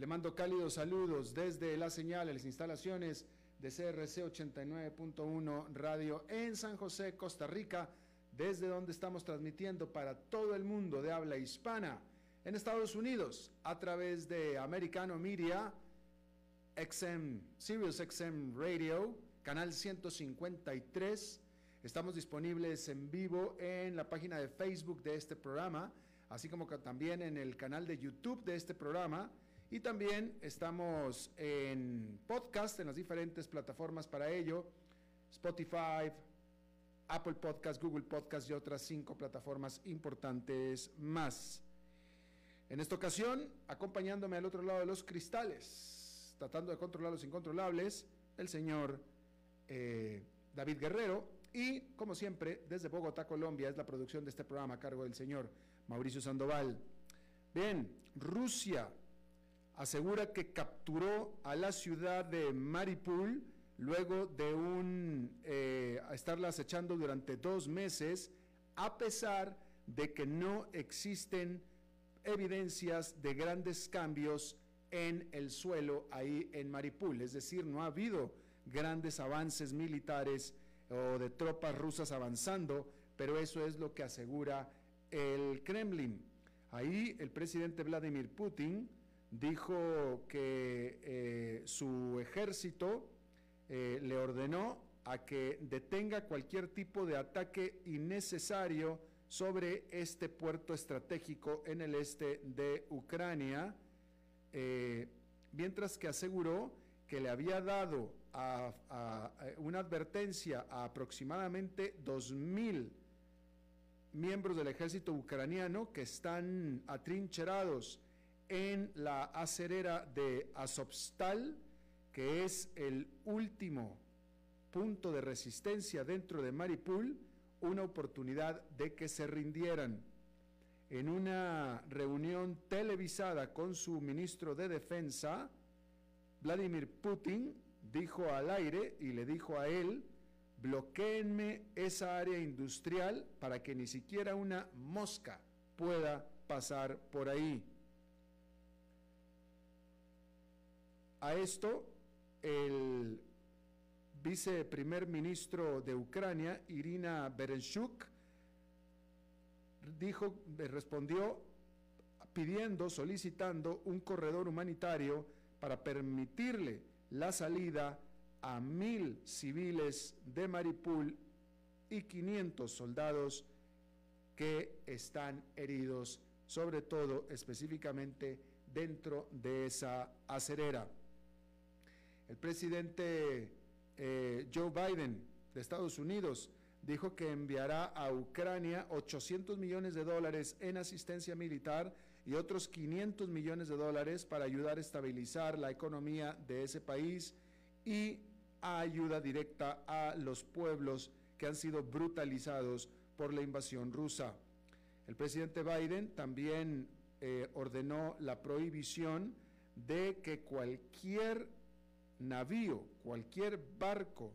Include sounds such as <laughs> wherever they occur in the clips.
Le mando cálidos saludos desde la señal, las instalaciones de CRC 89.1 Radio en San José, Costa Rica, desde donde estamos transmitiendo para todo el mundo de habla hispana en Estados Unidos a través de Americano Media, XM, Sirius XM Radio, canal 153. Estamos disponibles en vivo en la página de Facebook de este programa, así como también en el canal de YouTube de este programa y también estamos en podcast, en las diferentes plataformas para ello, Spotify, Apple Podcast, Google Podcast y otras cinco plataformas importantes más. En esta ocasión, acompañándome al otro lado de los cristales, tratando de controlar los incontrolables, el señor eh, David Guerrero. Y, como siempre, desde Bogotá, Colombia, es la producción de este programa a cargo del señor Mauricio Sandoval. Bien, Rusia asegura que capturó a la ciudad de Maripul luego de un, eh, estarla acechando durante dos meses, a pesar de que no existen evidencias de grandes cambios en el suelo ahí en Maripul. Es decir, no ha habido grandes avances militares o de tropas rusas avanzando, pero eso es lo que asegura el Kremlin. Ahí el presidente Vladimir Putin dijo que eh, su ejército eh, le ordenó a que detenga cualquier tipo de ataque innecesario sobre este puerto estratégico en el este de Ucrania, eh, mientras que aseguró que le había dado una advertencia a aproximadamente 2.000 miembros del ejército ucraniano que están atrincherados en la acerera de Azovstal, que es el último punto de resistencia dentro de Maripul, una oportunidad de que se rindieran. En una reunión televisada con su ministro de Defensa, Vladimir Putin dijo al aire y le dijo a él, bloqueenme esa área industrial para que ni siquiera una mosca pueda pasar por ahí. A esto, el viceprimer ministro de Ucrania, Irina Berenchuk, dijo, respondió pidiendo, solicitando un corredor humanitario para permitirle la salida a mil civiles de Maripul y 500 soldados que están heridos, sobre todo específicamente dentro de esa acerera. El presidente eh, Joe Biden de Estados Unidos dijo que enviará a Ucrania 800 millones de dólares en asistencia militar y otros 500 millones de dólares para ayudar a estabilizar la economía de ese país y ayuda directa a los pueblos que han sido brutalizados por la invasión rusa. El presidente Biden también eh, ordenó la prohibición de que cualquier navío, cualquier barco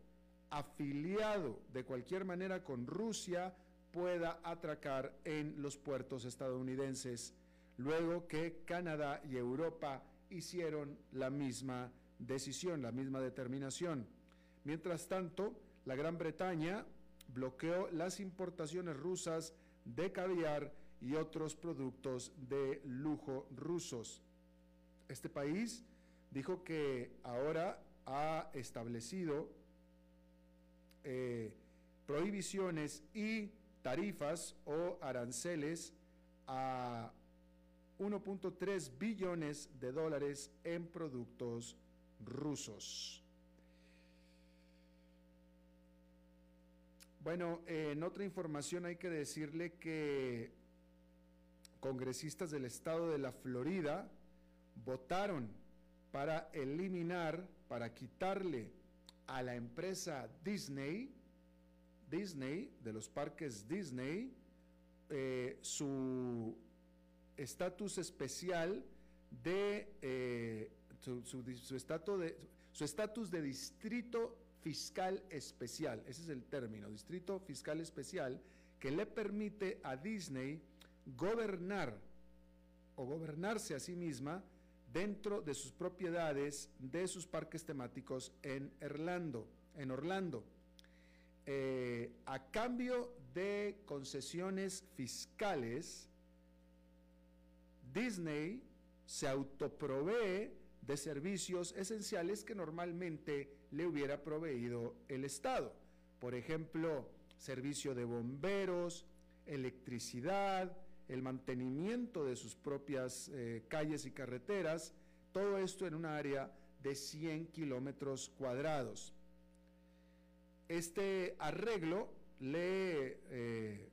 afiliado de cualquier manera con Rusia pueda atracar en los puertos estadounidenses, luego que Canadá y Europa hicieron la misma decisión, la misma determinación. Mientras tanto, la Gran Bretaña bloqueó las importaciones rusas de caviar y otros productos de lujo rusos. Este país dijo que ahora ha establecido eh, prohibiciones y tarifas o aranceles a 1.3 billones de dólares en productos rusos. Bueno, en otra información hay que decirle que congresistas del estado de la Florida votaron para eliminar, para quitarle a la empresa Disney, Disney, de los parques Disney, eh, su estatus especial eh, de su estatus de distrito fiscal especial, ese es el término, distrito fiscal especial, que le permite a Disney gobernar o gobernarse a sí misma dentro de sus propiedades de sus parques temáticos en Orlando. En Orlando. Eh, a cambio de concesiones fiscales, Disney se autoprovee de servicios esenciales que normalmente le hubiera proveído el Estado. Por ejemplo, servicio de bomberos, electricidad, el mantenimiento de sus propias eh, calles y carreteras, todo esto en un área de 100 kilómetros cuadrados. Este arreglo le, eh,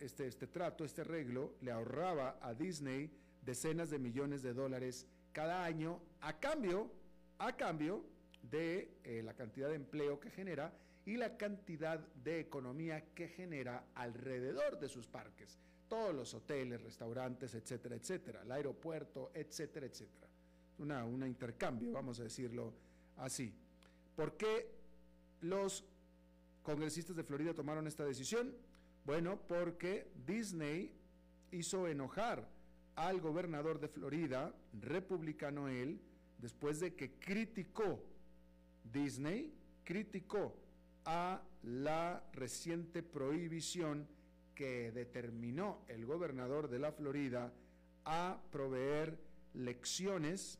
este, este trato, este arreglo le ahorraba a Disney decenas de millones de dólares cada año a cambio, a cambio de eh, la cantidad de empleo que genera y la cantidad de economía que genera alrededor de sus parques todos los hoteles, restaurantes, etcétera, etcétera, el aeropuerto, etcétera, etcétera. Una, un intercambio, vamos a decirlo así. ¿Por qué los congresistas de Florida tomaron esta decisión? Bueno, porque Disney hizo enojar al gobernador de Florida, republicano él, después de que criticó Disney, criticó a la reciente prohibición que determinó el gobernador de la Florida a proveer lecciones,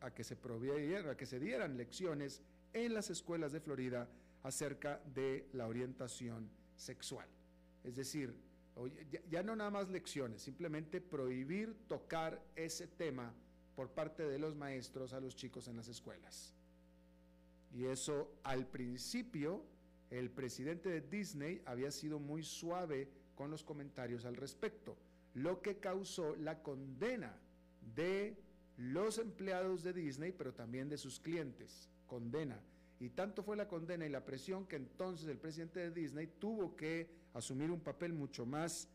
a que se a que se dieran lecciones en las escuelas de Florida acerca de la orientación sexual. Es decir, ya, no nada más lecciones, simplemente prohibir tocar ese tema por parte de los maestros a los chicos en las escuelas. Y eso al principio el presidente de Disney había sido muy suave con los comentarios al respecto, lo que causó la condena de los empleados de Disney, pero también de sus clientes. Condena. Y tanto fue la condena y la presión que entonces el presidente de Disney tuvo que asumir un papel mucho más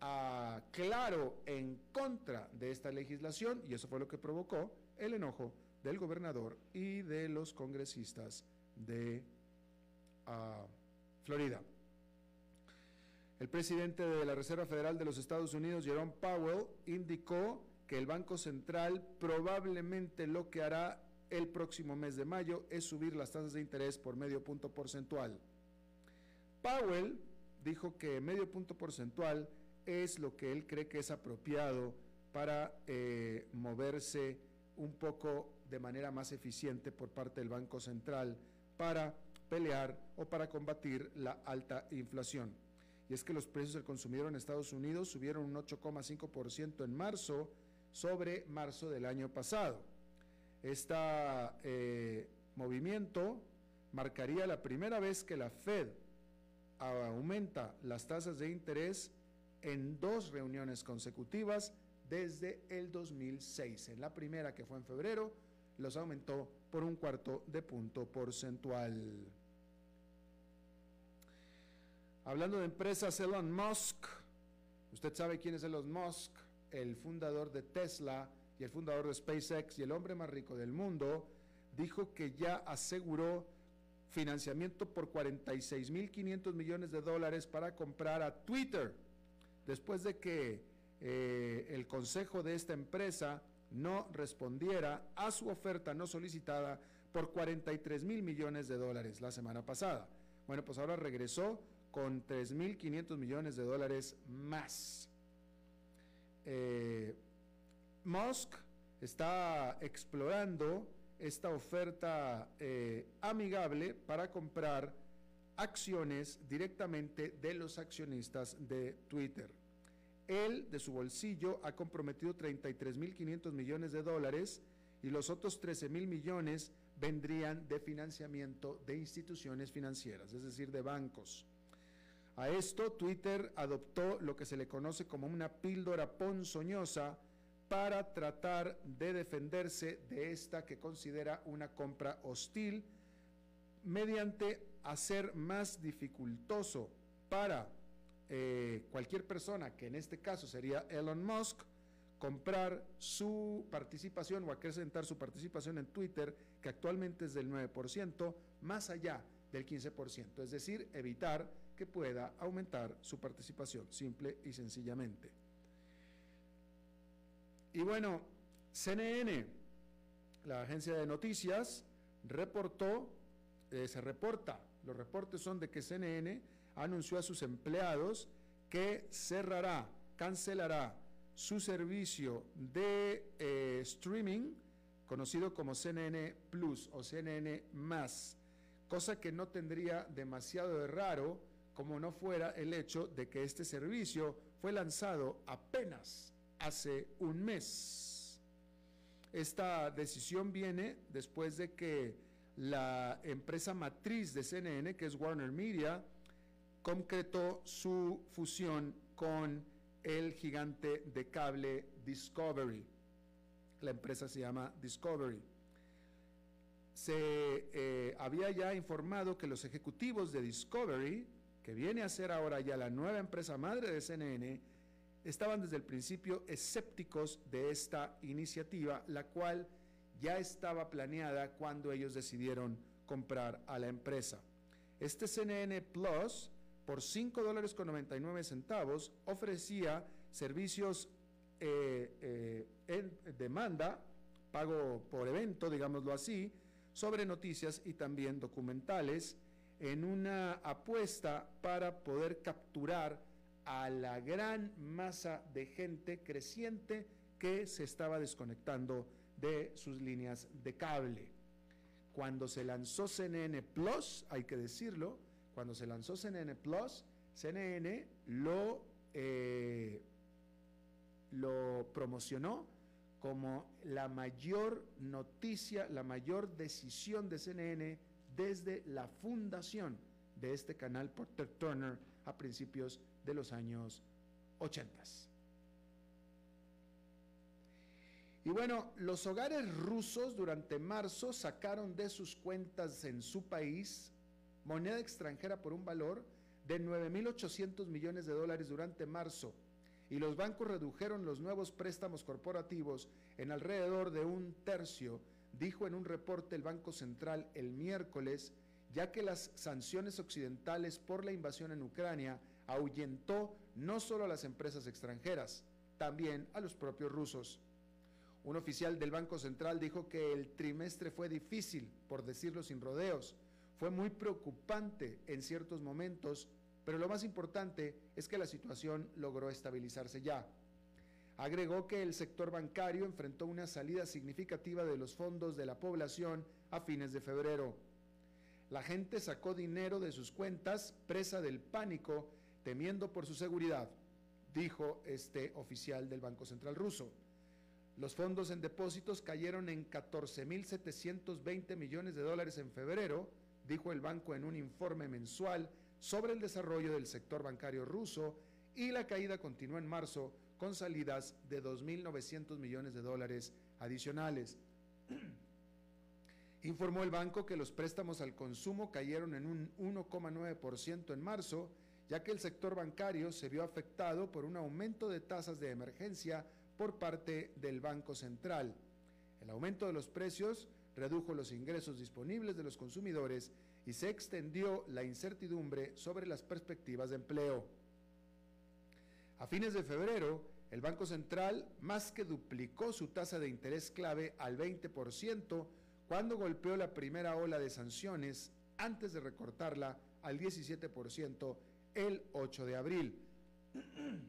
uh, claro en contra de esta legislación y eso fue lo que provocó el enojo del gobernador y de los congresistas de uh, Florida. El presidente de la Reserva Federal de los Estados Unidos, Jerome Powell, indicó que el Banco Central probablemente lo que hará el próximo mes de mayo es subir las tasas de interés por medio punto porcentual. Powell dijo que medio punto porcentual es lo que él cree que es apropiado para eh, moverse un poco de manera más eficiente por parte del Banco Central para pelear o para combatir la alta inflación y es que los precios del consumidor en Estados Unidos subieron un 8,5% en marzo sobre marzo del año pasado. Este movimiento marcaría la primera vez que la Fed aumenta las tasas de interés en dos reuniones consecutivas desde el 2006. En la primera, que fue en febrero, los aumentó por un cuarto de punto porcentual. Hablando de empresas, Elon Musk, usted sabe quién es Elon Musk, el fundador de Tesla y el fundador de SpaceX y el hombre más rico del mundo, dijo que ya aseguró financiamiento por 46.500 millones de dólares para comprar a Twitter, después de que eh, el consejo de esta empresa no respondiera a su oferta no solicitada por 43 mil millones de dólares la semana pasada. Bueno, pues ahora regresó con 3.500 millones de dólares más. Eh, Musk está explorando esta oferta eh, amigable para comprar acciones directamente de los accionistas de Twitter. Él, de su bolsillo, ha comprometido 33.500 millones de dólares y los otros 13.000 millones vendrían de financiamiento de instituciones financieras, es decir, de bancos. A esto, Twitter adoptó lo que se le conoce como una píldora ponzoñosa para tratar de defenderse de esta que considera una compra hostil mediante hacer más dificultoso para eh, cualquier persona, que en este caso sería Elon Musk, comprar su participación o acrecentar su participación en Twitter, que actualmente es del 9%, más allá del 15%, es decir, evitar que pueda aumentar su participación, simple y sencillamente. Y bueno, CNN, la agencia de noticias, reportó, eh, se reporta, los reportes son de que CNN anunció a sus empleados que cerrará, cancelará su servicio de eh, streaming conocido como CNN Plus o CNN Más, cosa que no tendría demasiado de raro como no fuera el hecho de que este servicio fue lanzado apenas hace un mes. Esta decisión viene después de que la empresa matriz de CNN, que es Warner Media, concretó su fusión con el gigante de cable Discovery. La empresa se llama Discovery. Se eh, había ya informado que los ejecutivos de Discovery, que viene a ser ahora ya la nueva empresa madre de CNN, estaban desde el principio escépticos de esta iniciativa, la cual ya estaba planeada cuando ellos decidieron comprar a la empresa. Este CNN Plus, por 5 dólares con 99 centavos, ofrecía servicios eh, eh, en demanda, pago por evento, digámoslo así, sobre noticias y también documentales, en una apuesta para poder capturar a la gran masa de gente creciente que se estaba desconectando de sus líneas de cable. Cuando se lanzó CNN Plus, hay que decirlo, cuando se lanzó CNN Plus, CNN lo, eh, lo promocionó como la mayor noticia, la mayor decisión de CNN desde la fundación de este canal por Turner a principios de los años 80. Y bueno, los hogares rusos durante marzo sacaron de sus cuentas en su país moneda extranjera por un valor de 9.800 millones de dólares durante marzo y los bancos redujeron los nuevos préstamos corporativos en alrededor de un tercio, dijo en un reporte el Banco Central el miércoles, ya que las sanciones occidentales por la invasión en Ucrania ahuyentó no solo a las empresas extranjeras, también a los propios rusos. Un oficial del Banco Central dijo que el trimestre fue difícil, por decirlo sin rodeos. Fue muy preocupante en ciertos momentos, pero lo más importante es que la situación logró estabilizarse ya. Agregó que el sector bancario enfrentó una salida significativa de los fondos de la población a fines de febrero. La gente sacó dinero de sus cuentas, presa del pánico, temiendo por su seguridad, dijo este oficial del Banco Central ruso. Los fondos en depósitos cayeron en 14.720 millones de dólares en febrero, dijo el banco en un informe mensual sobre el desarrollo del sector bancario ruso y la caída continuó en marzo con salidas de 2.900 millones de dólares adicionales. <clears throat> Informó el banco que los préstamos al consumo cayeron en un 1,9% en marzo, ya que el sector bancario se vio afectado por un aumento de tasas de emergencia por parte del Banco Central. El aumento de los precios redujo los ingresos disponibles de los consumidores y se extendió la incertidumbre sobre las perspectivas de empleo. A fines de febrero, el Banco Central más que duplicó su tasa de interés clave al 20% cuando golpeó la primera ola de sanciones antes de recortarla al 17% el 8 de abril. <clears throat>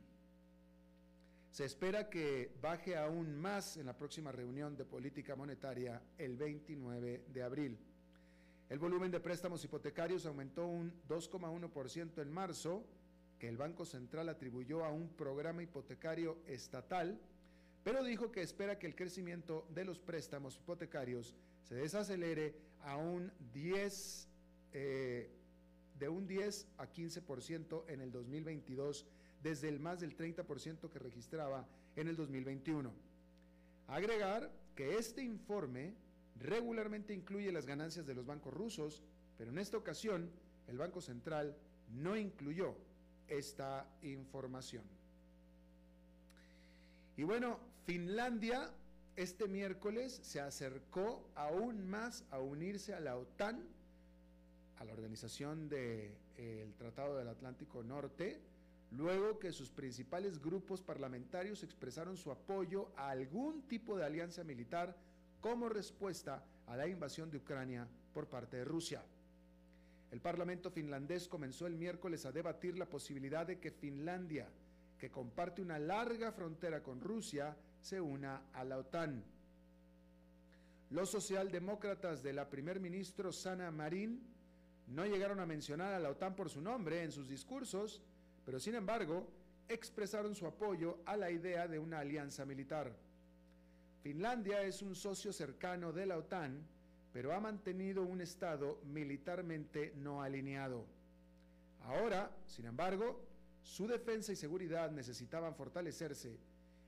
Se espera que baje aún más en la próxima reunión de política monetaria el 29 de abril. El volumen de préstamos hipotecarios aumentó un 2,1% en marzo, que el Banco Central atribuyó a un programa hipotecario estatal, pero dijo que espera que el crecimiento de los préstamos hipotecarios se desacelere a un 10, eh, de un 10 a 15% en el 2022 desde el más del 30% que registraba en el 2021. Agregar que este informe regularmente incluye las ganancias de los bancos rusos, pero en esta ocasión el Banco Central no incluyó esta información. Y bueno, Finlandia este miércoles se acercó aún más a unirse a la OTAN, a la Organización del de, Tratado del Atlántico Norte, luego que sus principales grupos parlamentarios expresaron su apoyo a algún tipo de alianza militar como respuesta a la invasión de Ucrania por parte de Rusia. El Parlamento finlandés comenzó el miércoles a debatir la posibilidad de que Finlandia, que comparte una larga frontera con Rusia, se una a la OTAN. Los socialdemócratas de la primer ministro Sana Marin no llegaron a mencionar a la OTAN por su nombre en sus discursos, pero sin embargo expresaron su apoyo a la idea de una alianza militar. Finlandia es un socio cercano de la OTAN, pero ha mantenido un Estado militarmente no alineado. Ahora, sin embargo, su defensa y seguridad necesitaban fortalecerse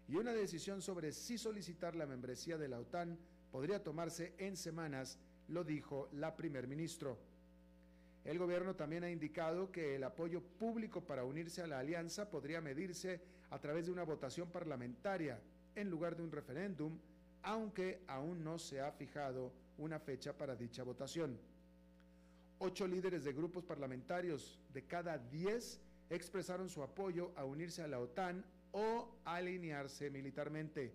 y una decisión sobre si solicitar la membresía de la OTAN podría tomarse en semanas, lo dijo la primer ministro. El gobierno también ha indicado que el apoyo público para unirse a la alianza podría medirse a través de una votación parlamentaria en lugar de un referéndum, aunque aún no se ha fijado una fecha para dicha votación. Ocho líderes de grupos parlamentarios de cada diez expresaron su apoyo a unirse a la OTAN o alinearse militarmente.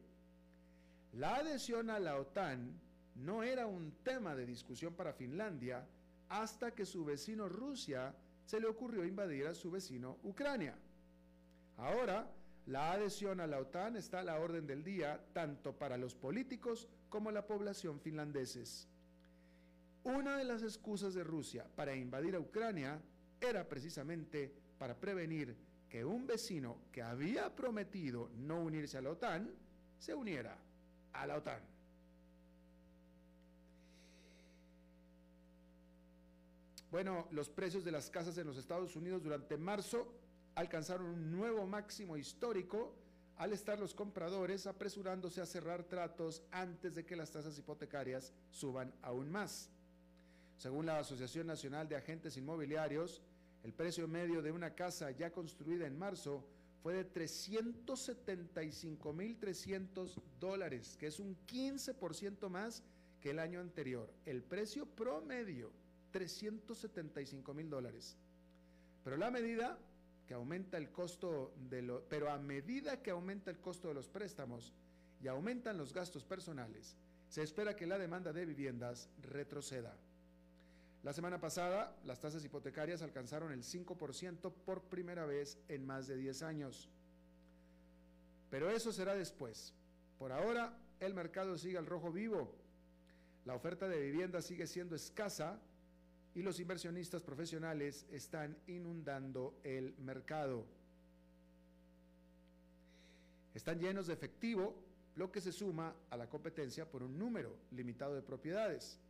La adhesión a la OTAN no era un tema de discusión para Finlandia, hasta que su vecino Rusia se le ocurrió invadir a su vecino Ucrania. Ahora, la adhesión a la OTAN está a la orden del día tanto para los políticos como la población finlandeses. Una de las excusas de Rusia para invadir a Ucrania era precisamente para prevenir que un vecino que había prometido no unirse a la OTAN se uniera a la OTAN. Bueno, los precios de las casas en los Estados Unidos durante marzo alcanzaron un nuevo máximo histórico al estar los compradores apresurándose a cerrar tratos antes de que las tasas hipotecarias suban aún más. Según la Asociación Nacional de Agentes Inmobiliarios, el precio medio de una casa ya construida en marzo fue de 375.300 dólares, que es un 15% más que el año anterior. El precio promedio 375 mil dólares. Pero la medida que aumenta el costo de lo, pero a medida que aumenta el costo de los préstamos y aumentan los gastos personales, se espera que la demanda de viviendas retroceda. La semana pasada, las tasas hipotecarias alcanzaron el 5% por primera vez en más de 10 años. Pero eso será después. Por ahora, el mercado sigue al rojo vivo. La oferta de vivienda sigue siendo escasa y los inversionistas profesionales están inundando el mercado. Están llenos de efectivo, lo que se suma a la competencia por un número limitado de propiedades.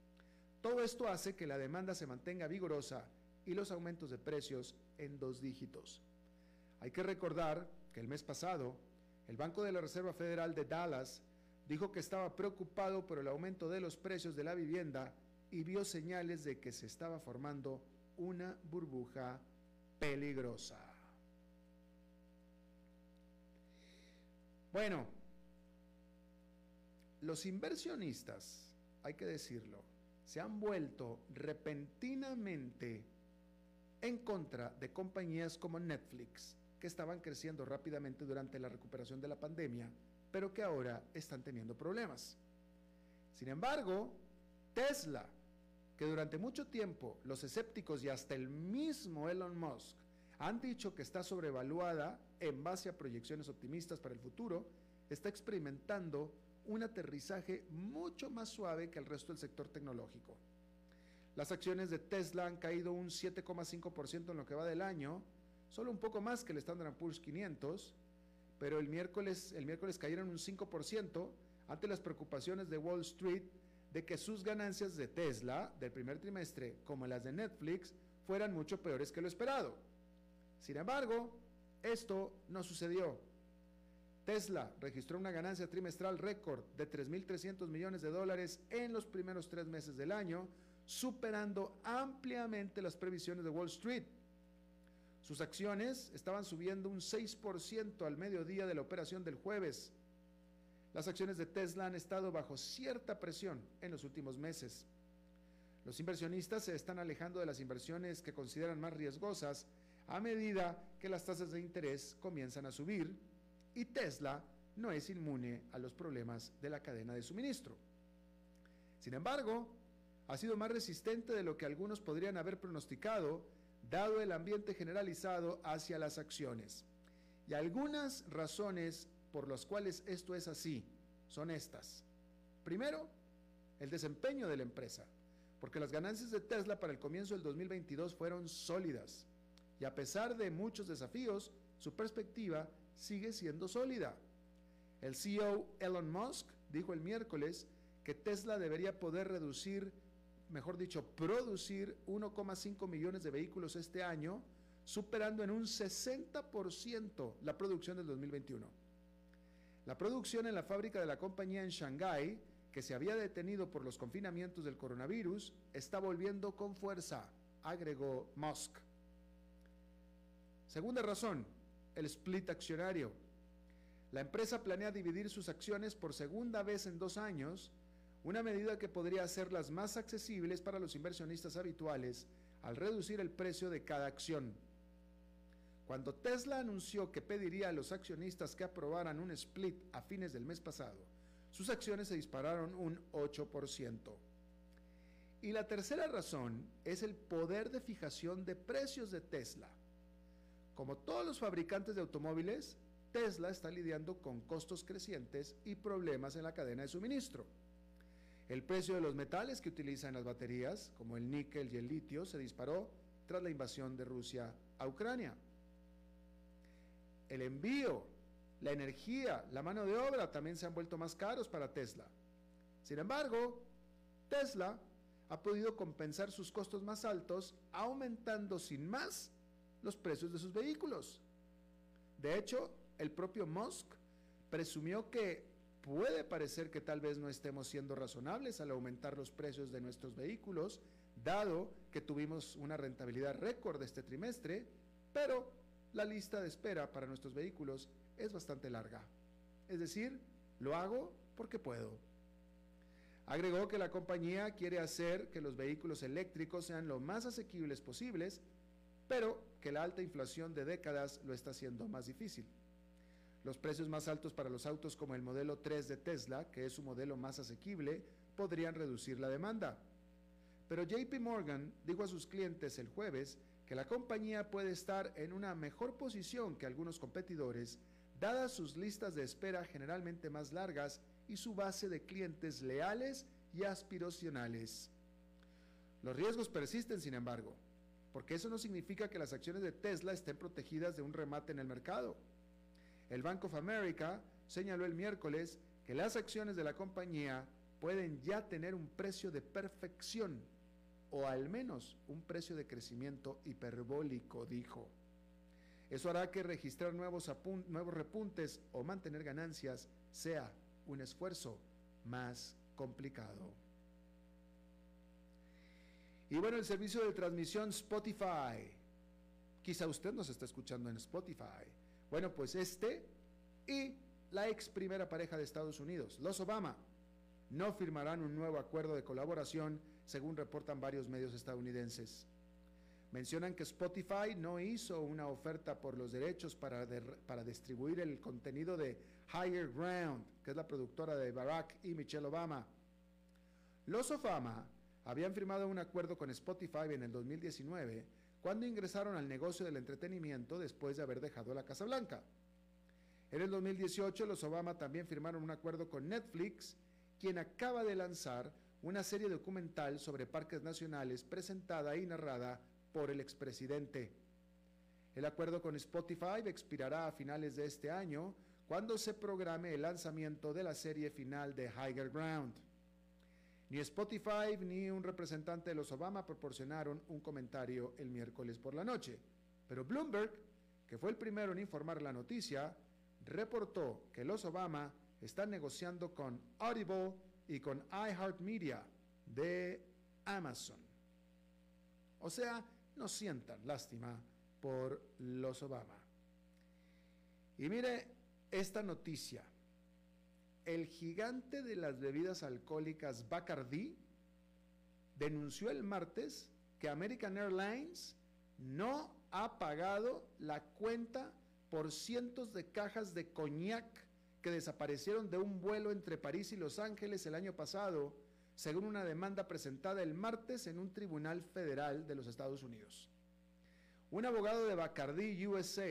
Todo esto hace que la demanda se mantenga vigorosa y los aumentos de precios en dos dígitos. Hay que recordar que el mes pasado, el Banco de la Reserva Federal de Dallas dijo que estaba preocupado por el aumento de los precios de la vivienda y vio señales de que se estaba formando una burbuja peligrosa. Bueno, los inversionistas, hay que decirlo, se han vuelto repentinamente en contra de compañías como Netflix, que estaban creciendo rápidamente durante la recuperación de la pandemia, pero que ahora están teniendo problemas. Sin embargo, Tesla, que durante mucho tiempo los escépticos y hasta el mismo Elon Musk han dicho que está sobrevaluada en base a proyecciones optimistas para el futuro, está experimentando un aterrizaje mucho más suave que el resto del sector tecnológico. Las acciones de Tesla han caído un 7,5% en lo que va del año, solo un poco más que el Standard Poor's 500, pero el miércoles, el miércoles cayeron un 5% ante las preocupaciones de Wall Street de que sus ganancias de Tesla del primer trimestre, como las de Netflix, fueran mucho peores que lo esperado. Sin embargo, esto no sucedió. Tesla registró una ganancia trimestral récord de 3.300 millones de dólares en los primeros tres meses del año, superando ampliamente las previsiones de Wall Street. Sus acciones estaban subiendo un 6% al mediodía de la operación del jueves. Las acciones de Tesla han estado bajo cierta presión en los últimos meses. Los inversionistas se están alejando de las inversiones que consideran más riesgosas a medida que las tasas de interés comienzan a subir y Tesla no es inmune a los problemas de la cadena de suministro. Sin embargo, ha sido más resistente de lo que algunos podrían haber pronosticado, dado el ambiente generalizado hacia las acciones. Y algunas razones por las cuales esto es así son estas. Primero, el desempeño de la empresa, porque las ganancias de Tesla para el comienzo del 2022 fueron sólidas. Y a pesar de muchos desafíos, su perspectiva sigue siendo sólida. El CEO Elon Musk dijo el miércoles que Tesla debería poder reducir, mejor dicho, producir 1,5 millones de vehículos este año, superando en un 60% la producción del 2021. La producción en la fábrica de la compañía en Shanghái, que se había detenido por los confinamientos del coronavirus, está volviendo con fuerza, agregó Musk. Segunda razón, el split accionario. La empresa planea dividir sus acciones por segunda vez en dos años, una medida que podría hacerlas más accesibles para los inversionistas habituales al reducir el precio de cada acción. Cuando Tesla anunció que pediría a los accionistas que aprobaran un split a fines del mes pasado, sus acciones se dispararon un 8%. Y la tercera razón es el poder de fijación de precios de Tesla. Como todos los fabricantes de automóviles, Tesla está lidiando con costos crecientes y problemas en la cadena de suministro. El precio de los metales que utiliza en las baterías, como el níquel y el litio, se disparó tras la invasión de Rusia a Ucrania. El envío, la energía, la mano de obra también se han vuelto más caros para Tesla. Sin embargo, Tesla ha podido compensar sus costos más altos aumentando sin más los precios de sus vehículos. De hecho, el propio Musk presumió que puede parecer que tal vez no estemos siendo razonables al aumentar los precios de nuestros vehículos, dado que tuvimos una rentabilidad récord este trimestre, pero la lista de espera para nuestros vehículos es bastante larga. Es decir, lo hago porque puedo. Agregó que la compañía quiere hacer que los vehículos eléctricos sean lo más asequibles posibles pero que la alta inflación de décadas lo está haciendo más difícil. Los precios más altos para los autos como el modelo 3 de Tesla, que es su modelo más asequible, podrían reducir la demanda. Pero JP Morgan dijo a sus clientes el jueves que la compañía puede estar en una mejor posición que algunos competidores, dadas sus listas de espera generalmente más largas y su base de clientes leales y aspiracionales. Los riesgos persisten, sin embargo porque eso no significa que las acciones de Tesla estén protegidas de un remate en el mercado. El Bank of America señaló el miércoles que las acciones de la compañía pueden ya tener un precio de perfección o al menos un precio de crecimiento hiperbólico, dijo. Eso hará que registrar nuevos, nuevos repuntes o mantener ganancias sea un esfuerzo más complicado. Y bueno, el servicio de transmisión Spotify. Quizá usted nos está escuchando en Spotify. Bueno, pues este y la ex primera pareja de Estados Unidos, los Obama, no firmarán un nuevo acuerdo de colaboración, según reportan varios medios estadounidenses. Mencionan que Spotify no hizo una oferta por los derechos para, para distribuir el contenido de Higher Ground, que es la productora de Barack y Michelle Obama. Los Obama habían firmado un acuerdo con Spotify en el 2019 cuando ingresaron al negocio del entretenimiento después de haber dejado la Casa Blanca. En el 2018 los Obama también firmaron un acuerdo con Netflix, quien acaba de lanzar una serie documental sobre parques nacionales presentada y narrada por el expresidente. El acuerdo con Spotify expirará a finales de este año cuando se programe el lanzamiento de la serie final de Higher Ground. Ni Spotify ni un representante de los Obama proporcionaron un comentario el miércoles por la noche, pero Bloomberg, que fue el primero en informar la noticia, reportó que los Obama están negociando con Audible y con iHeartMedia de Amazon. O sea, no sientan lástima por los Obama. Y mire esta noticia el gigante de las bebidas alcohólicas Bacardi denunció el martes que American Airlines no ha pagado la cuenta por cientos de cajas de coñac que desaparecieron de un vuelo entre París y Los Ángeles el año pasado, según una demanda presentada el martes en un tribunal federal de los Estados Unidos. Un abogado de Bacardi USA,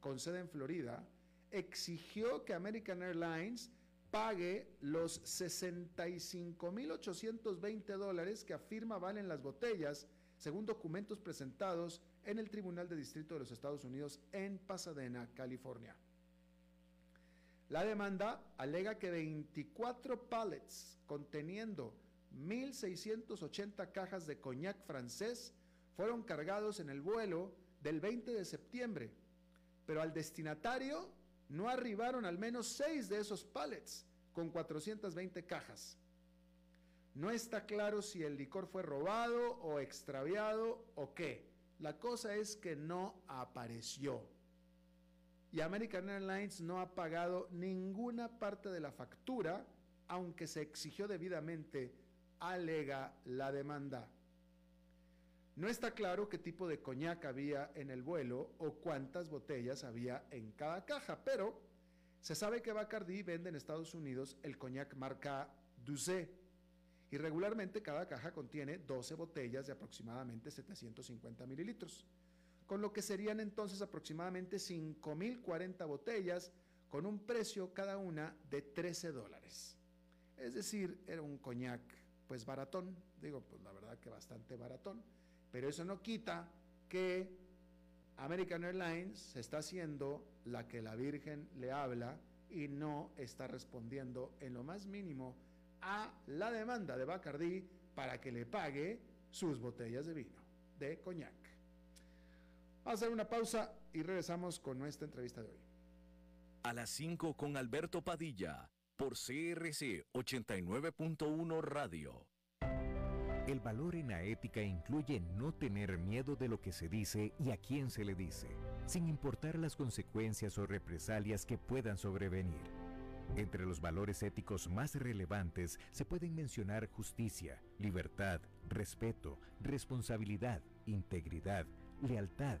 con sede en Florida, exigió que American Airlines pague los 65.820 dólares que afirma valen las botellas, según documentos presentados en el Tribunal de Distrito de los Estados Unidos en Pasadena, California. La demanda alega que 24 pallets conteniendo 1.680 cajas de coñac francés fueron cargados en el vuelo del 20 de septiembre, pero al destinatario no arribaron al menos seis de esos pallets con 420 cajas. No está claro si el licor fue robado o extraviado o qué. La cosa es que no apareció. Y American Airlines no ha pagado ninguna parte de la factura, aunque se exigió debidamente, alega la demanda. No está claro qué tipo de coñac había en el vuelo o cuántas botellas había en cada caja, pero se sabe que Bacardi vende en Estados Unidos el coñac marca Douce y regularmente cada caja contiene 12 botellas de aproximadamente 750 mililitros, con lo que serían entonces aproximadamente 5.040 botellas con un precio cada una de 13 dólares. Es decir, era un coñac pues baratón, digo pues la verdad que bastante baratón pero eso no quita que American Airlines está haciendo la que la Virgen le habla y no está respondiendo en lo más mínimo a la demanda de Bacardi para que le pague sus botellas de vino, de coñac. Vamos a hacer una pausa y regresamos con nuestra entrevista de hoy. A las 5 con Alberto Padilla, por CRC 89.1 Radio. El valor en la ética incluye no tener miedo de lo que se dice y a quién se le dice, sin importar las consecuencias o represalias que puedan sobrevenir. Entre los valores éticos más relevantes se pueden mencionar justicia, libertad, respeto, responsabilidad, integridad, lealtad,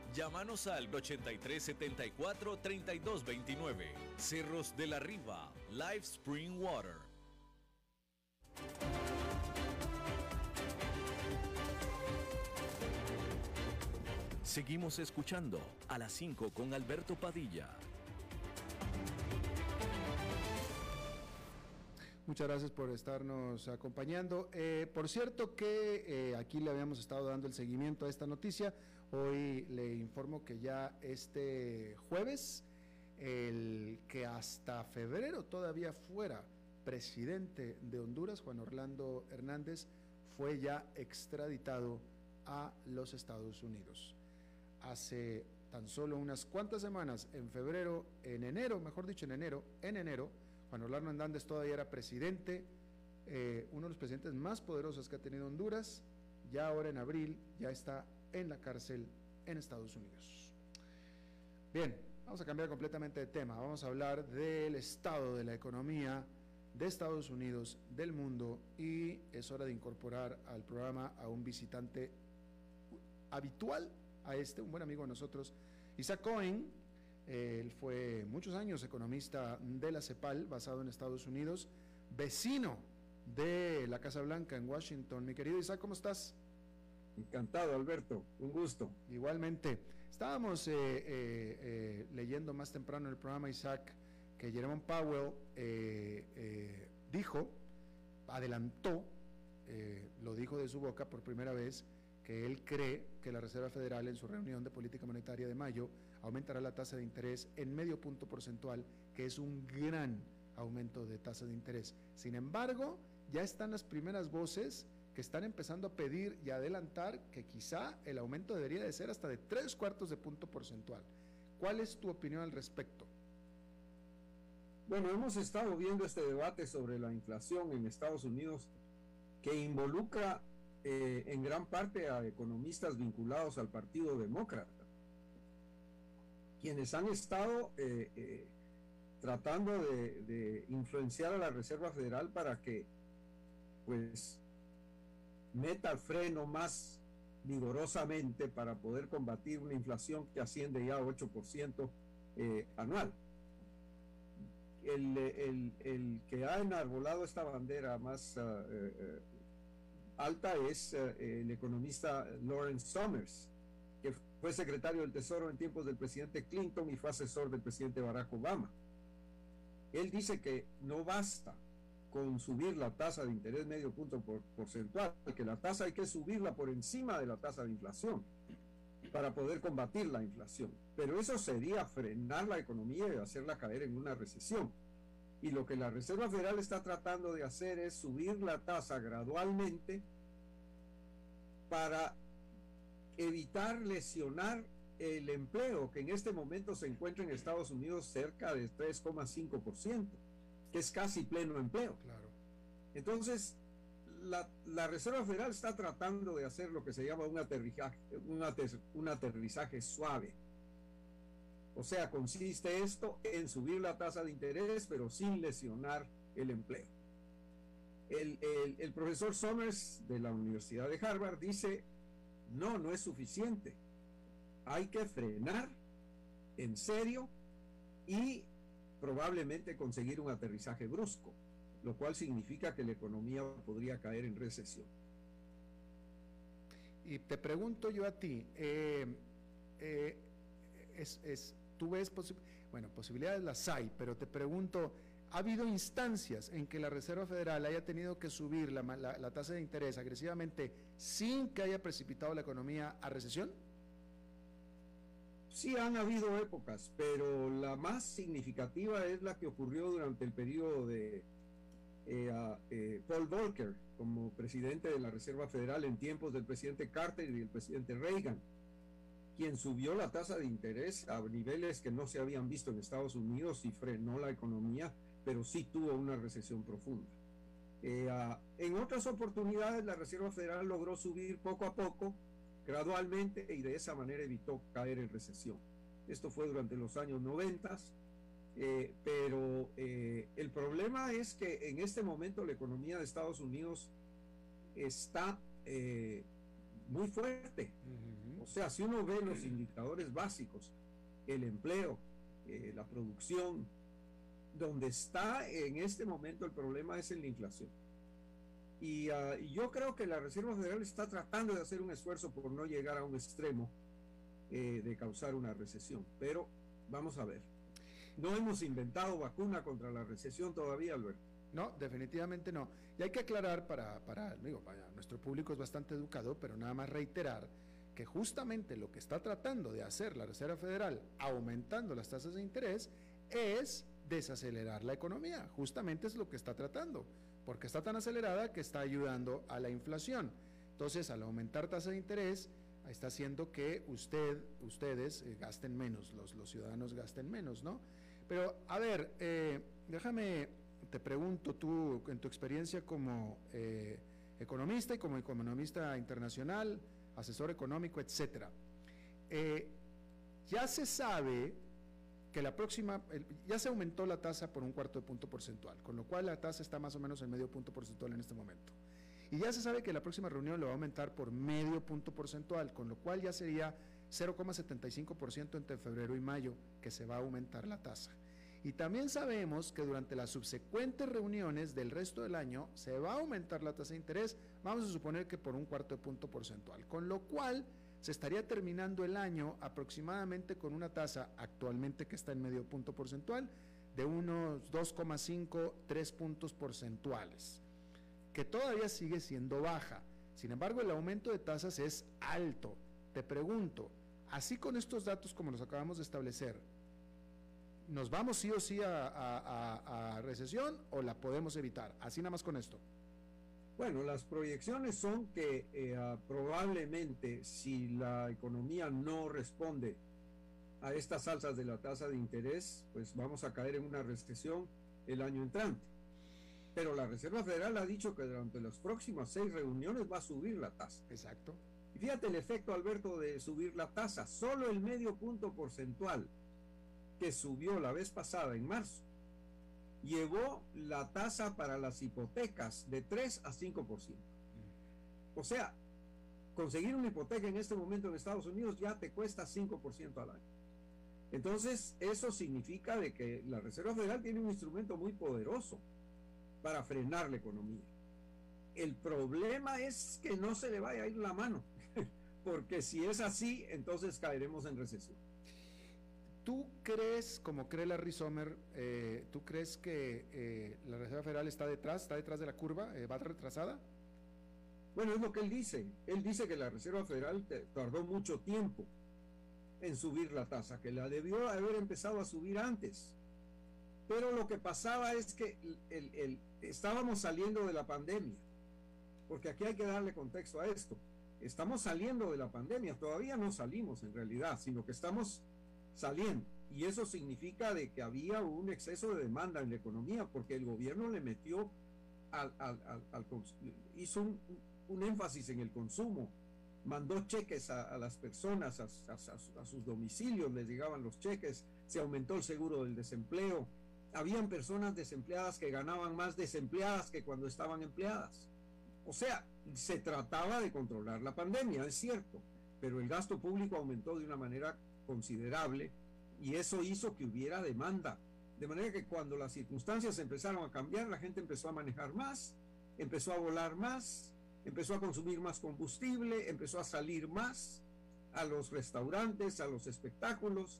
Llámanos al 8374-3229. Cerros de la Riva, Live Spring Water. Seguimos escuchando a las 5 con Alberto Padilla. Muchas gracias por estarnos acompañando. Eh, por cierto que eh, aquí le habíamos estado dando el seguimiento a esta noticia. Hoy le informo que ya este jueves, el que hasta febrero todavía fuera presidente de Honduras, Juan Orlando Hernández, fue ya extraditado a los Estados Unidos. Hace tan solo unas cuantas semanas, en febrero, en enero, mejor dicho, en enero, en enero, Juan Orlando Hernández todavía era presidente, eh, uno de los presidentes más poderosos que ha tenido Honduras, ya ahora en abril ya está en la cárcel en Estados Unidos. Bien, vamos a cambiar completamente de tema. Vamos a hablar del estado de la economía de Estados Unidos, del mundo, y es hora de incorporar al programa a un visitante habitual a este, un buen amigo de nosotros, Isaac Cohen. Él fue muchos años economista de la CEPAL, basado en Estados Unidos, vecino de la Casa Blanca en Washington. Mi querido Isaac, ¿cómo estás? Encantado, Alberto. Un gusto. Igualmente. Estábamos eh, eh, eh, leyendo más temprano en el programa, Isaac, que Jerome Powell dijo, adelantó, lo dijo de su boca por primera vez, que él cree que la Reserva Federal en su reunión de política monetaria de mayo aumentará la tasa de interés en medio punto porcentual, que es un gran aumento de tasa de interés. Sin embargo, ya están las primeras voces están empezando a pedir y adelantar que quizá el aumento debería de ser hasta de tres cuartos de punto porcentual. ¿Cuál es tu opinión al respecto? Bueno, hemos estado viendo este debate sobre la inflación en Estados Unidos que involucra eh, en gran parte a economistas vinculados al Partido Demócrata, quienes han estado eh, eh, tratando de influenciar a la Reserva Federal para que pues meta el freno más vigorosamente para poder combatir una inflación que asciende ya a 8% eh, anual. El, que ha enarbolado esta bandera más ah, eh, eh, alta es el economista Lawrence Summers, que fue secretario del Tesoro en tiempos del presidente Clinton y fue asesor del presidente Barack Obama. Él dice que no basta con subir la tasa de interés medio punto porcentual, que la tasa hay que subirla por encima de la tasa de inflación para poder combatir la inflación. Pero eso sería frenar la economía y hacerla caer en una recesión. Y lo que la Reserva Federal está tratando de hacer es subir la tasa gradualmente para evitar lesionar el empleo que en este momento se encuentra en Estados Unidos cerca de 3,5% que es casi pleno empleo. Claro. Entonces, la, Reserva Federal está tratando de hacer lo que se llama un aterrizaje, un, aterrizaje suave. O sea, consiste esto en subir la tasa de interés, pero sin lesionar el empleo. El, el, profesor Summers de la Universidad de Harvard dice, no, no es suficiente. Hay que frenar en serio y probablemente conseguir un aterrizaje brusco, lo cual significa que la economía podría caer en recesión. Y te pregunto yo a ti, eh, eh, es, tú ves, bueno, posibilidades las hay, pero te pregunto, ¿ha habido instancias en que la Reserva Federal haya tenido que subir la, la tasa de interés agresivamente sin que haya precipitado la economía a recesión? Sí han habido épocas, pero la más significativa es la que ocurrió durante el periodo de eh, eh, Paul Volcker como presidente de la Reserva Federal en tiempos del presidente Carter y del presidente Reagan, quien subió la tasa de interés a niveles que no se habían visto en Estados Unidos y frenó la economía, pero sí tuvo una recesión profunda. Eh, en otras oportunidades, la Reserva Federal logró subir poco a poco, gradualmente, y de esa manera evitó caer en recesión. Esto fue durante los años 90, eh, pero eh, el problema es que en este momento la economía de Estados Unidos está muy fuerte. O sea, si uno ve los indicadores básicos, el empleo, la producción, donde está en este momento el problema es en la inflación. Y ah, yo creo que la Reserva Federal está tratando de hacer un esfuerzo por no llegar a un extremo eh, de causar una recesión. Pero vamos a ver. No hemos inventado vacuna contra la recesión todavía, Alberto. No, definitivamente no. Y hay que aclarar para, para nuestro público es bastante educado, pero nada más reiterar que justamente lo que está tratando de hacer la Reserva Federal, aumentando las tasas de interés, es desacelerar la economía. Justamente es lo que está tratando, porque está tan acelerada que está ayudando a la inflación. Entonces, al aumentar tasa de interés, está haciendo que usted, ustedes eh, gasten menos, los, ciudadanos gasten menos, ¿no? Pero, a ver, eh, déjame, te pregunto tú, en tu experiencia como eh, economista y como economista internacional, asesor económico, etcétera, ya se sabe que la próxima, ya se aumentó la tasa por un cuarto de punto porcentual, con lo cual la tasa está más o menos en medio punto porcentual en este momento. Y ya se sabe que la próxima reunión lo va a aumentar por medio punto porcentual, con lo cual ya sería 0,75% entre febrero y mayo que se va a aumentar la tasa. Y también sabemos que durante las subsecuentes reuniones del resto del año se va a aumentar la tasa de interés, vamos a suponer que por un cuarto de punto porcentual, con lo cual se estaría terminando el año aproximadamente con una tasa actualmente que está en medio punto porcentual de unos 2,5, 3 puntos porcentuales, que todavía sigue siendo baja. Sin embargo, el aumento de tasas es alto. Te pregunto, así con estos datos como los acabamos de establecer, ¿nos vamos sí o sí a, a recesión o la podemos evitar? Así nada más con esto. Bueno, las proyecciones son que eh, ah, probablemente si la economía no responde a estas alzas de la tasa de interés, pues vamos a caer en una recesión el año entrante. Pero la Reserva Federal ha dicho que durante las próximas seis reuniones va a subir la tasa. Exacto. Y fíjate el efecto, Alberto, de subir la tasa. Solo el medio punto porcentual que subió la vez pasada en marzo llevó la tasa para las hipotecas de 3 a 5%. O sea, conseguir una hipoteca en este momento en Estados Unidos ya te cuesta 5% al año. Entonces, eso significa de que la Reserva Federal tiene un instrumento muy poderoso para frenar la economía. El problema es que no se le vaya a ir la mano, <laughs> porque si es así, entonces caeremos en recesión. ¿Tú crees, como cree Larry Sommer, eh, tú crees que eh, la Reserva Federal está detrás, está detrás de la curva, eh, va retrasada? Bueno, es lo que él dice. Él dice que la Reserva Federal tardó mucho tiempo en subir la tasa, que la debió haber empezado a subir antes. Pero lo que pasaba es que estábamos saliendo de la pandemia, porque aquí hay que darle contexto a esto. Estamos saliendo de la pandemia, todavía no salimos en realidad, sino que estamos saliendo. Y eso significa de que había un exceso de demanda en la economía porque el gobierno le metió al, hizo un, énfasis en el consumo, mandó cheques a, las personas, a, a, sus domicilios, les llegaban los cheques, se aumentó el seguro del desempleo. Habían personas desempleadas que ganaban más desempleadas que cuando estaban empleadas. O sea, se trataba de controlar la pandemia, es cierto, pero el gasto público aumentó de una manera considerable y eso hizo que hubiera demanda. De manera que cuando las circunstancias empezaron a cambiar, la gente empezó a manejar más, empezó a volar más, empezó a consumir más combustible, empezó a salir más a los restaurantes, a los espectáculos,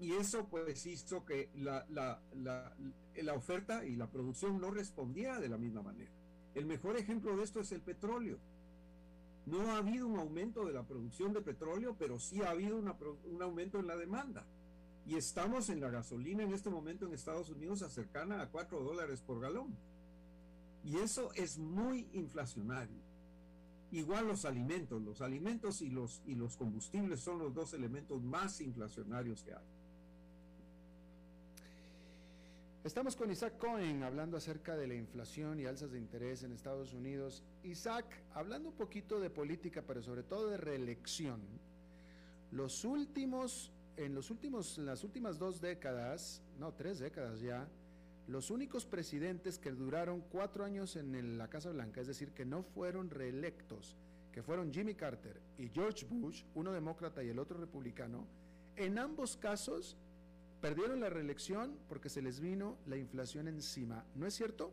y eso pues hizo que la, la, la, la oferta y la producción no respondiera de la misma manera. El mejor ejemplo de esto es el petróleo. No ha habido un aumento de la producción de petróleo, pero sí ha habido un aumento en la demanda. Y estamos en la gasolina en este momento en Estados Unidos a cercana a 4 dólares por galón. Y eso es muy inflacionario. Igual los alimentos, los alimentos y los, y los combustibles son los dos elementos más inflacionarios que hay. Estamos con Isaac Cohen hablando acerca de la inflación y alzas de interés en Estados Unidos. Isaac, hablando un poquito de política, pero sobre todo de reelección. Los últimos, en los últimos, en las últimas dos décadas, no, tres décadas ya, los únicos presidentes que duraron cuatro años en la Casa Blanca, es decir, que no fueron reelectos, que fueron Jimmy Carter y George Bush, uno demócrata y el otro republicano, en ambos casos perdieron la reelección porque se les vino la inflación encima. ¿No es cierto?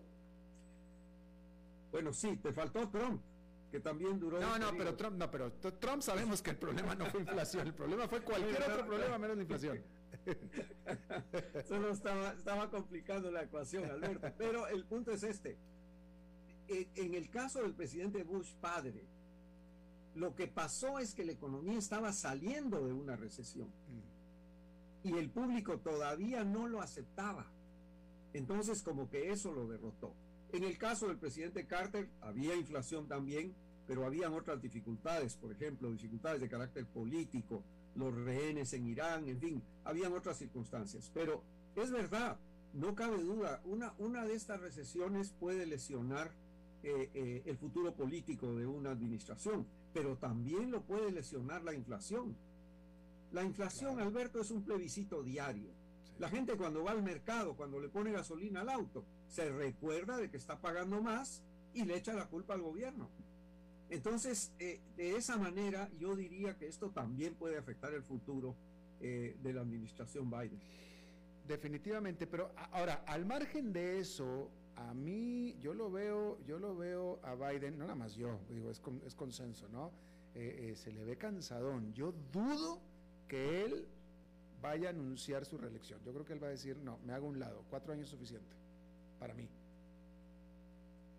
Bueno, sí, te faltó Trump, que también duró. No, no, pero Trump, no, pero Trump sabemos que el problema no fue inflación, el problema fue cualquier otro problema menos la inflación. <laughs> Solo estaba, estaba complicando la ecuación, Alberto. Pero el punto es este. En, el caso del presidente Bush padre, lo que pasó es que la economía estaba saliendo de una recesión. Mm y el público todavía no lo aceptaba. Entonces como que eso lo derrotó. En el caso del presidente Carter había inflación también, pero habían otras dificultades, por ejemplo, dificultades de carácter político, los rehenes en Irán, en fin, habían otras circunstancias. Pero es verdad, no cabe duda, una, una de estas recesiones puede lesionar eh, eh, el futuro político de una administración, pero también lo puede lesionar la inflación. La inflación, Alberto, es un plebiscito diario. La gente cuando va al mercado, cuando le pone gasolina al auto, se recuerda de que está pagando más y le echa la culpa al gobierno. Entonces, eh, de esa manera, yo diría que esto también puede afectar el futuro eh, de la administración Biden. Definitivamente, pero ahora, al margen de eso, a mí, yo lo veo, yo lo veo a Biden, no nada más yo, digo, es, es consenso, ¿no? Eh, se le ve cansadón. Yo dudo que él vaya a anunciar su reelección. Yo creo que él va a decir, no, me hago un lado, cuatro años es suficiente para mí.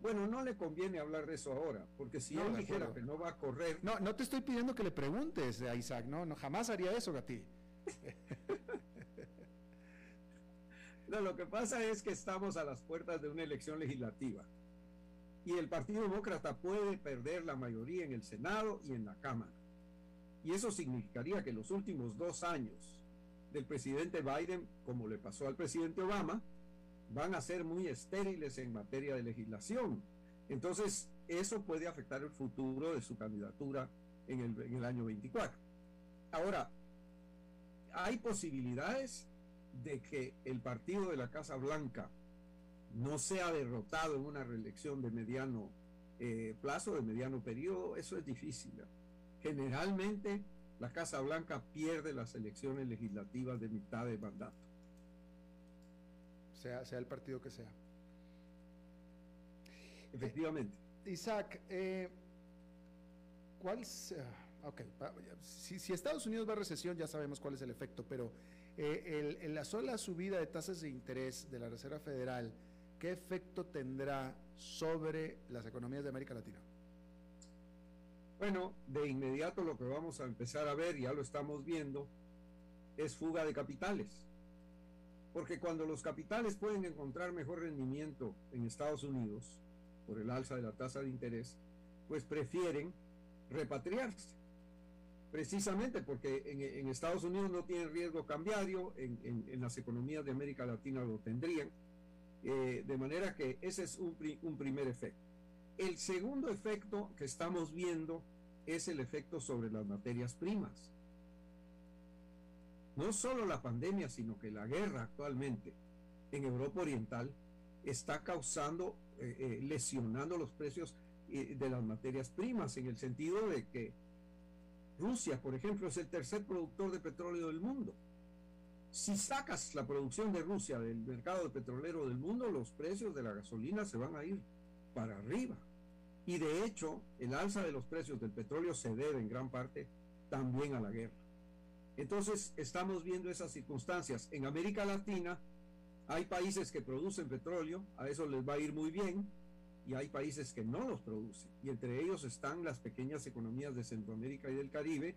Bueno, no le conviene hablar de eso ahora, porque si él dijera que no va a correr. No, no te estoy pidiendo que le preguntes a Isaac, no, no jamás haría eso, Gati. <laughs> no, lo que pasa es que estamos a las puertas de una elección legislativa y el Partido Demócrata puede perder la mayoría en el Senado y en la Cámara. Y eso significaría que los últimos dos años del presidente Biden, como le pasó al presidente Obama, van a ser muy estériles en materia de legislación. Entonces, eso puede afectar el futuro de su candidatura en el, en el año 24. Ahora, hay posibilidades de que el partido de la Casa Blanca no sea derrotado en una reelección de mediano eh, plazo, de mediano periodo, eso es difícil. Generalmente la Casa Blanca pierde las elecciones legislativas de mitad de mandato. Sea, sea el partido que sea. Efectivamente. Eh, Isaac, eh, ¿cuál Ok, si, si, Estados Unidos va a recesión ya sabemos cuál es el efecto, pero eh, el, la sola subida de tasas de interés de la Reserva Federal, ¿qué efecto tendrá sobre las economías de América Latina? Bueno, de inmediato lo que vamos a empezar a ver, ya lo estamos viendo, es fuga de capitales. Porque cuando los capitales pueden encontrar mejor rendimiento en Estados Unidos por el alza de la tasa de interés, pues prefieren repatriarse. Precisamente porque en, Estados Unidos no tienen riesgo cambiario, en, las economías de América Latina lo tendrían. Eh, de manera que ese es un, un primer efecto. El segundo efecto que estamos viendo es el efecto sobre las materias primas. No solo la pandemia, sino que la guerra actualmente en Europa Oriental está causando, eh, eh, lesionando los precios eh, de las materias primas, en el sentido de que Rusia, por ejemplo, es el tercer productor de petróleo del mundo. Si sacas la producción de Rusia del mercado petrolero del mundo, los precios de la gasolina se van a ir para arriba. Y de hecho, el alza de los precios del petróleo se debe en gran parte también a la guerra. Entonces, estamos viendo esas circunstancias. En América Latina hay países que producen petróleo, a eso les va a ir muy bien, y hay países que no los producen. Y entre ellos están las pequeñas economías de Centroamérica y del Caribe,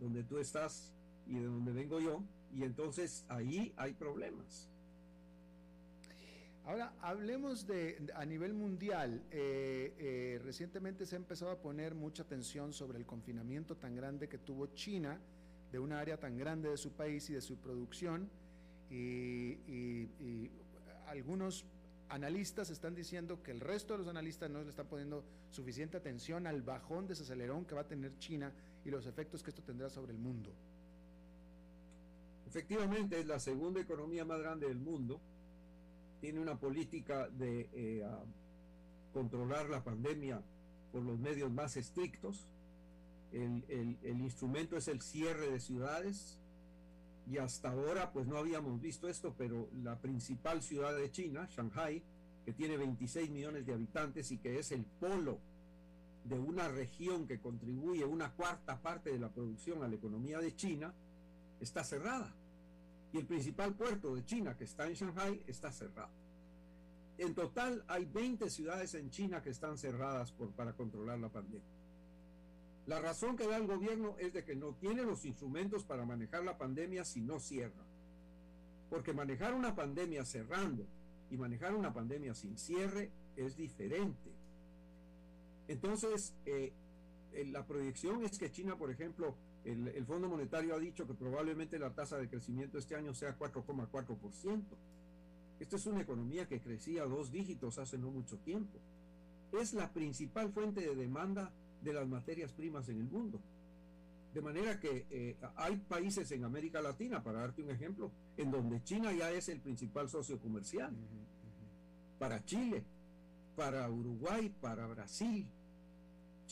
donde tú estás y de donde vengo yo, y entonces ahí hay problemas. Ahora, hablemos de, a nivel mundial. Eh, eh, recientemente se ha empezado a poner mucha atención sobre el confinamiento tan grande que tuvo China, de una área tan grande de su país y de su producción. Y, algunos analistas están diciendo que el resto de los analistas no le están poniendo suficiente atención al bajón desacelerón que va a tener China y los efectos que esto tendrá sobre el mundo. Efectivamente, es la segunda economía más grande del mundo tiene una política de eh, controlar la pandemia por los medios más estrictos. El, el, instrumento es el cierre de ciudades y hasta ahora pues no habíamos visto esto, pero la principal ciudad de China, Shanghai, que tiene 26 millones de habitantes y que es el polo de una región que contribuye una cuarta parte de la producción a la economía de China, está cerrada y el principal puerto de China, que está en Shanghai, está cerrado. En total hay 20 ciudades en China que están cerradas para controlar la pandemia. La razón que da el gobierno es de que no tiene los instrumentos para manejar la pandemia si no cierra. Porque manejar una pandemia cerrando y manejar una pandemia sin cierre es diferente. Entonces, eh, la proyección es que China, por ejemplo, el, Fondo Monetario ha dicho que probablemente la tasa de crecimiento este año sea 4,4%. Esta es una economía que crecía dos dígitos hace no mucho tiempo. Es la principal fuente de demanda de las materias primas en el mundo. De manera que eh, hay países en América Latina, para darte un ejemplo, en donde China ya es el principal socio comercial. Para Chile, para Uruguay, para Brasil,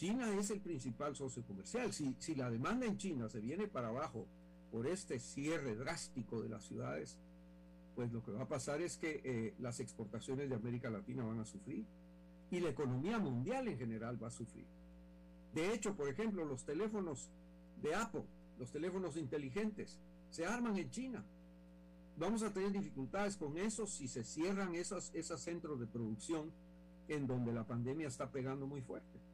China es el principal socio comercial. Si, si la demanda en China se viene para abajo por este cierre drástico de las ciudades, pues lo que va a pasar es que eh, las exportaciones de América Latina van a sufrir y la economía mundial en general va a sufrir. De hecho, por ejemplo, los teléfonos de Apple, los teléfonos inteligentes, se arman en China. Vamos a tener dificultades con eso si se cierran esos, centros de producción en donde la pandemia está pegando muy fuerte.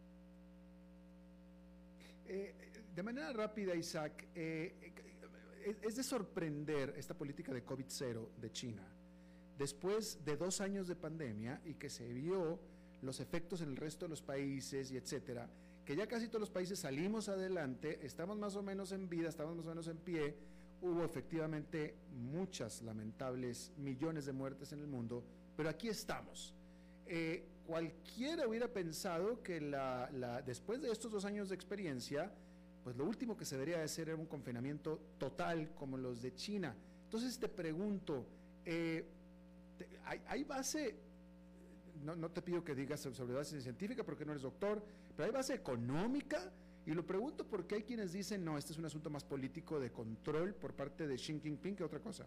Eh, de manera rápida, Isaac, eh, eh, es de sorprender esta política de COVID-0 de China. Después de dos años de pandemia y que se vio los efectos en el resto de los países y etcétera, que ya casi todos los países salimos adelante, estamos más o menos en vida, estamos más o menos en pie, hubo efectivamente muchas lamentables millones de muertes en el mundo, pero aquí estamos. Cualquiera hubiera pensado que la, después de estos dos años de experiencia, pues lo último que se debería hacer era un confinamiento total como los de China. Entonces te pregunto, eh, hay, base, no, te pido que digas sobre base científica porque no eres doctor, pero hay base económica. Y lo pregunto porque hay quienes dicen, no, este es un asunto más político de control por parte de Xi Jinping que otra cosa.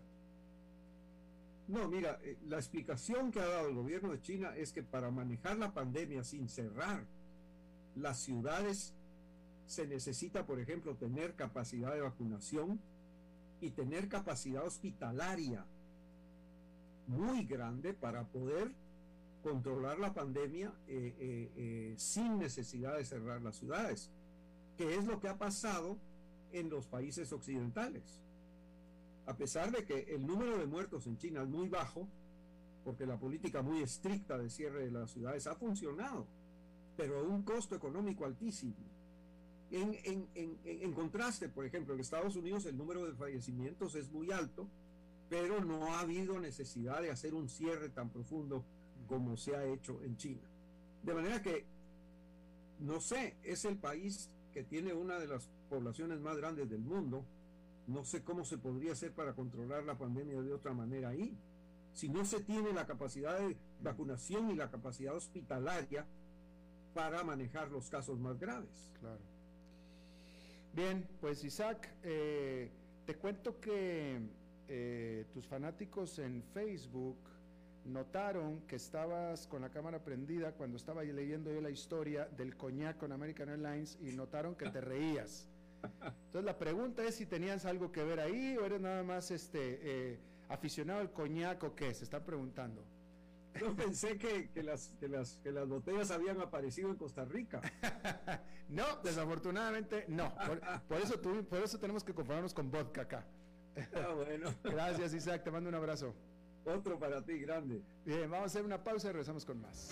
No, mira, eh, la explicación que ha dado el gobierno de China es que para manejar la pandemia sin cerrar las ciudades se necesita, por ejemplo, tener capacidad de vacunación y tener capacidad hospitalaria muy grande para poder controlar la pandemia eh, eh, sin necesidad de cerrar las ciudades, que es lo que ha pasado en los países occidentales a pesar de que el número de muertos en China es muy bajo, porque la política muy estricta de cierre de las ciudades ha funcionado, pero a un costo económico altísimo. En, contraste, por ejemplo, en Estados Unidos el número de fallecimientos es muy alto, pero no ha habido necesidad de hacer un cierre tan profundo como se ha hecho en China. De manera que, no sé, es el país que tiene una de las poblaciones más grandes del mundo, no sé cómo se podría hacer para controlar la pandemia de otra manera ahí. Si no se tiene la capacidad de vacunación y la capacidad hospitalaria para manejar los casos más graves. Claro. Bien, pues Isaac, eh, te cuento que eh, tus fanáticos en Facebook notaron que estabas con la cámara prendida cuando estaba leyendo yo la historia del coñac con American Airlines y notaron que te reías. Entonces la pregunta es si tenías algo que ver ahí o eres nada más este eh, aficionado al coñac o qué, se están preguntando. Yo pensé que, las, las, que las botellas habían aparecido en Costa Rica. <laughs> no, desafortunadamente no. Por, eso, por eso tenemos que compararnos con vodka acá. Ah, bueno. <laughs> Gracias Isaac, te mando un abrazo. Otro para ti, grande. Bien, vamos a hacer una pausa y regresamos con más.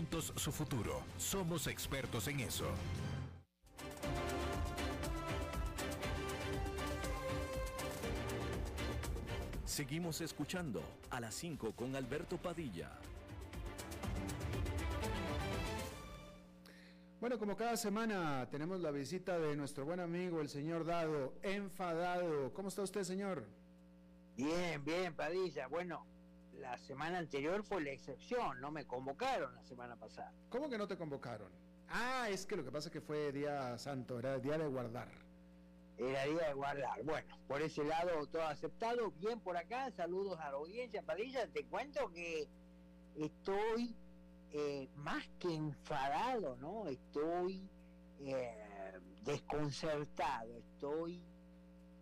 su futuro. Somos expertos en eso. Seguimos escuchando a las 5 con Alberto Padilla. Bueno, como cada semana tenemos la visita de nuestro buen amigo, el señor Dado, enfadado. ¿Cómo está usted, señor? Bien, bien, Padilla. Bueno, la semana anterior fue la excepción, no me convocaron la semana pasada. ¿Cómo que no te convocaron? Ah, es que lo que pasa es que fue día santo, era día de guardar. Era día de guardar. Bueno, por ese lado todo aceptado. Bien por acá, saludos a la audiencia. Padilla, te cuento que estoy eh, más que enfadado, ¿no? Estoy eh, desconcertado, estoy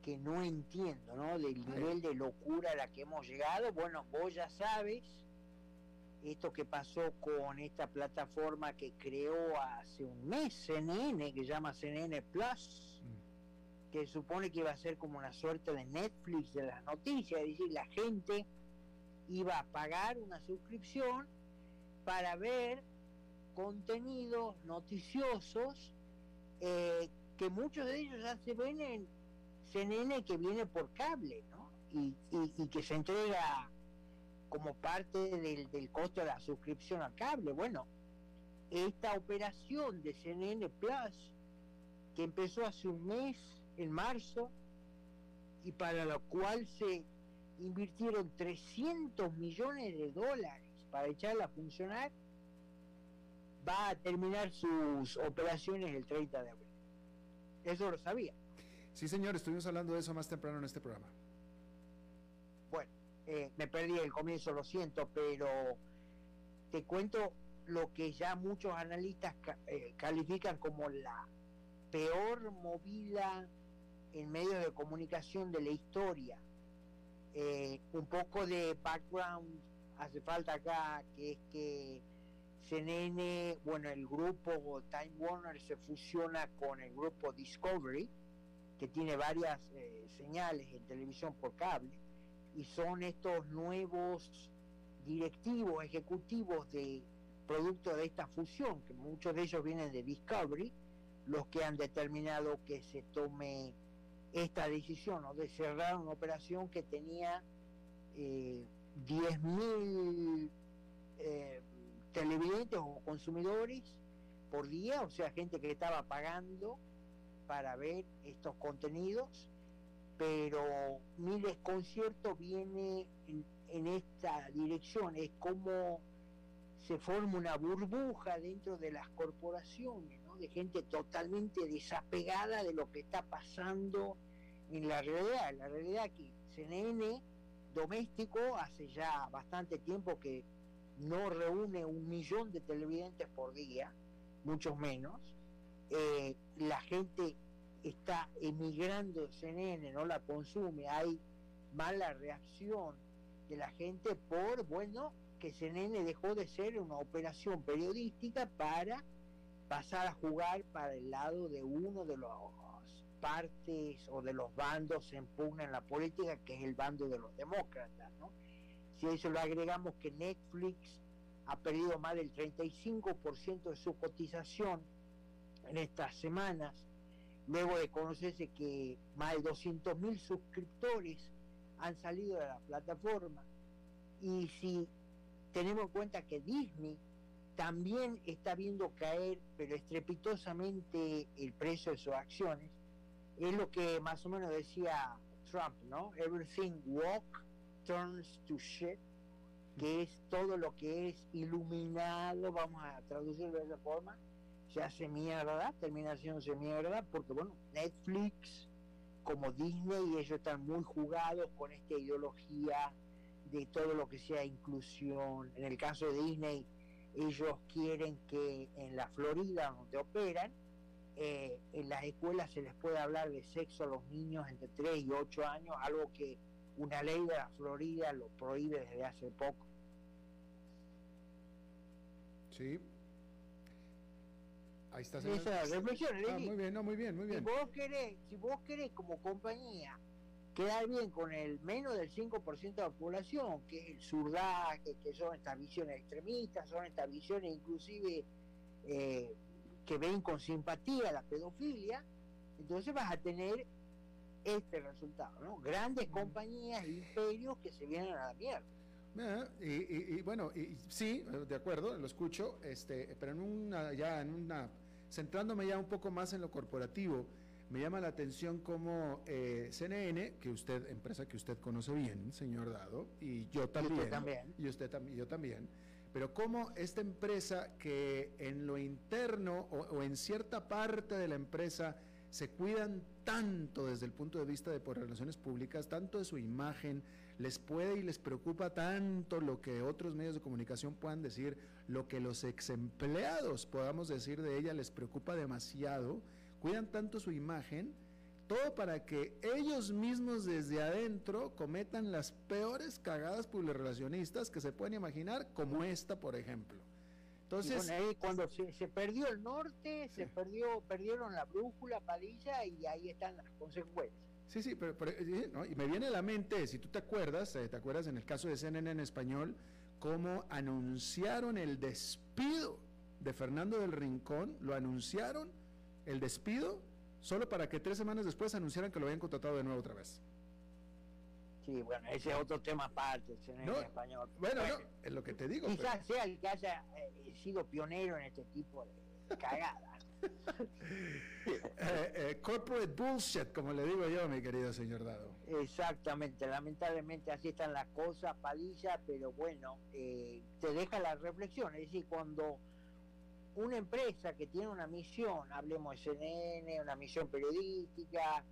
que no entiendo, ¿no? Del nivel de locura a la que hemos llegado. Bueno, vos ya sabes esto que pasó con esta plataforma que creó hace un mes CNN, que se llama CNN Plus, que supone que iba a ser como una suerte de Netflix de las noticias, es decir, la gente iba a pagar una suscripción para ver contenidos noticiosos eh, que muchos de ellos ya se ven en, CNN que viene por cable, ¿no? Y, que se entrega como parte del, del, costo de la suscripción al cable. Bueno, esta operación de CNN Plus, que empezó hace un mes, en marzo, y para la cual se invirtieron 300 millones de dólares para echarla a funcionar, va a terminar sus operaciones el 30 de abril. Eso lo sabía. Sí, señor, estuvimos hablando de eso más temprano en este programa. Bueno, eh, me perdí el comienzo, lo siento, pero te cuento lo que ya muchos analistas eh, califican como la peor movida en medios de comunicación de la historia. Eh, un poco de background hace falta acá, que es que CNN, bueno, el grupo Time Warner se fusiona con el grupo Discovery, que tiene varias eh, señales en televisión por cable, y son estos nuevos directivos, ejecutivos de producto de esta fusión, que muchos de ellos vienen de Discovery, los que han determinado que se tome esta decisión o de cerrar una operación que tenía eh, 10.000 eh, televidentes o consumidores por día, o sea, gente que estaba pagando para ver estos contenidos, pero mi desconcierto viene en, esta dirección, es como se forma una burbuja dentro de las corporaciones, de gente totalmente desapegada de lo que está pasando en la realidad. La realidad que CNN doméstico hace ya bastante tiempo que no reúne un millón de televidentes por día, muchos menos, eh, la gente está emigrando CNN, no la consume, hay mala reacción de la gente por, bueno, que CNN dejó de ser una operación periodística para pasar a jugar para el lado de uno de los partes o de los bandos en pugna en la política, que es el bando de los demócratas. ¿no? Si a eso lo agregamos que Netflix ha perdido más del 35% de su cotización en estas semanas, luego de conocerse que más de 200.000 suscriptores han salido de la plataforma, y si tenemos en cuenta que Disney también está viendo caer, pero estrepitosamente, el precio de sus acciones, es lo que más o menos decía Trump, ¿no? Everything walk turns to shit, que es todo lo que es iluminado, vamos a traducirlo de esa forma, se hace mierda, termina haciéndose mierda, porque bueno, Netflix, como Disney, ellos están muy jugados con esta ideología de todo lo que sea inclusión. En el caso de Disney, ellos quieren que en la Florida, donde operan, eh, en las escuelas se les puede hablar de sexo a los niños entre 3 y 8 años, algo que una ley de la Florida lo prohíbe desde hace poco. Sí. Ahí está. Esa reflexión, ah, muy bien, no, muy bien, muy bien. Si vos querés, si vos querés como compañía quedar bien con el menos del 5% de la población, que es el surdaje, que son estas visiones extremistas, son estas visiones inclusive eh, que ven con simpatía la pedofilia, entonces vas a tener este resultado, ¿no? Grandes compañías, imperios que se vienen a la mierda. Y, bueno, y, sí, de acuerdo, lo escucho, este, pero en una, ya en una, centrándome ya un poco más en lo corporativo, me llama la atención como eh, CNN, que usted, empresa que usted conoce bien, señor Dado, y yo también, y usted también, y usted también, yo también, pero cómo esta empresa que en lo interno o, en cierta parte de la empresa se cuidan tanto desde el punto de vista de por relaciones públicas, tanto de su imagen, les puede y les preocupa tanto lo que otros medios de comunicación puedan decir, lo que los ex empleados podamos decir de ella les preocupa demasiado, cuidan tanto su imagen todo para que ellos mismos desde adentro cometan las peores cagadas relacionistas que se pueden imaginar, como esta, por ejemplo. Entonces, ahí cuando se, perdió el norte, se perdió, perdieron la brújula, Padilla, y ahí están las consecuencias. Sí, sí, pero, y me viene a la mente, si tú te acuerdas, eh, te acuerdas en el caso de CNN en español, cómo anunciaron el despido de Fernando del Rincón, lo anunciaron, el despido, solo para que tres semanas después anunciaran que lo habían contratado de nuevo otra vez. Sí, bueno, ese es otro tema aparte, en español. Bueno, no, es lo que te digo. Quizás sea el que haya eh, sido pionero en este tipo de cagadas. Eh, eh, corporate bullshit, como le digo yo, mi querido señor Dado. Exactamente, lamentablemente así están las cosas, palilla, pero bueno, te deja la reflexión, es decir, cuando una empresa que tiene una misión, hablemos de CNN, una misión periodística,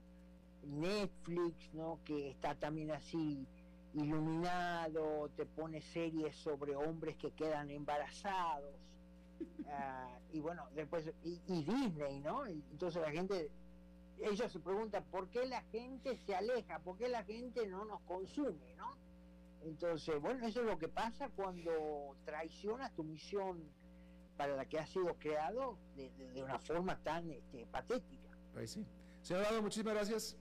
Netflix, ¿no? que está también así iluminado, te pone series sobre hombres que quedan embarazados, ah, y bueno, después, y, Disney, ¿no? Entonces la gente, ellos se preguntan, ¿por qué la gente se aleja? ¿Por qué la gente no nos consume, ¿no? Entonces, bueno, eso es lo que pasa cuando traicionas tu misión para la que ha sido creado de, una forma tan este, patética. Pues sí. Señor Dado, muchísimas gracias.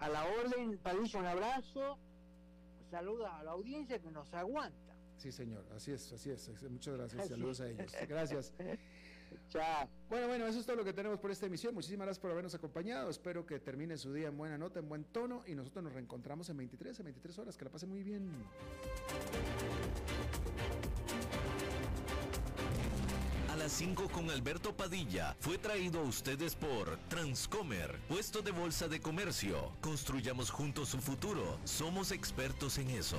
A la orden, Padilla, un abrazo. Saluda a la audiencia que nos aguanta. Sí, señor, así es, así es. Muchas gracias. Saludos a ellos. Gracias. <laughs> Chao. Bueno, bueno, eso es todo lo que tenemos por esta emisión. Muchísimas gracias por habernos acompañado. Espero que termine su día en buena nota, en buen tono. Y nosotros nos reencontramos en 23, en 23 horas. Que la pase muy bien. las 5 con Alberto Padilla fue traído a ustedes por Transcomer, puesto de bolsa de comercio. Construyamos juntos su futuro. Somos expertos en eso.